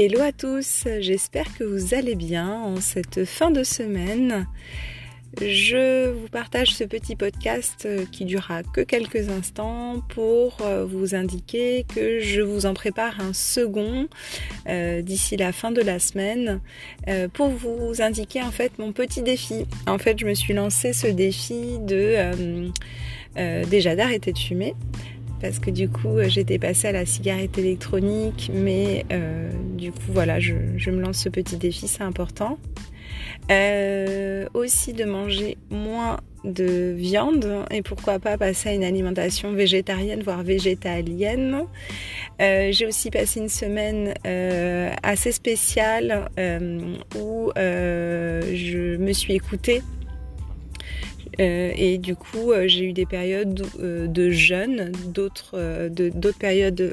Hello à tous, j'espère que vous allez bien en cette fin de semaine. Je vous partage ce petit podcast qui durera que quelques instants pour euh, vous indiquer que je vous en prépare un second euh, d'ici la fin de la semaine euh, pour vous indiquer en fait mon petit défi. En fait, je me suis lancé ce défi de déjà d'arrêter de fumer parce que du coup euh, j'étais passée à la cigarette électronique mais euh, du coup voilà je, me lance ce petit défi c'est important. Euh, aussi de manger moins de viande et pourquoi pas passer à une alimentation végétarienne voire végétalienne. J'ai aussi passé une semaine assez spéciale où je me suis écoutée euh, et du coup, euh, j'ai eu des périodes euh, de jeûne, d'autres d'autres périodes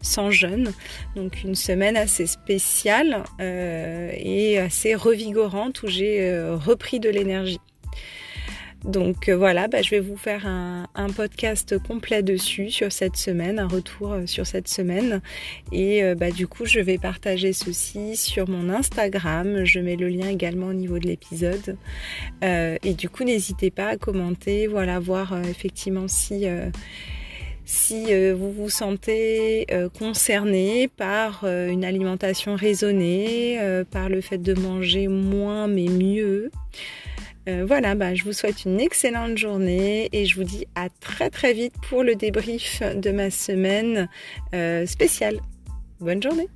sans jeûne. Donc une semaine assez spéciale et assez revigorante où j'ai repris de l'énergie. Donc euh, voilà, bah, je vais vous faire un, podcast complet dessus sur cette semaine, un retour euh, sur cette semaine. Et euh, bah, du coup, je vais partager ceci sur mon Instagram. Je mets le lien également au niveau de l'épisode. et du coup, n'hésitez pas à commenter, voilà, voir effectivement si si vous vous sentez concerné par une alimentation raisonnée, par le fait de manger moins mais mieux. Euh, voilà, bah, je vous souhaite une excellente journée et je vous dis à très très vite pour le débrief de ma semaine euh, spéciale. Bonne journée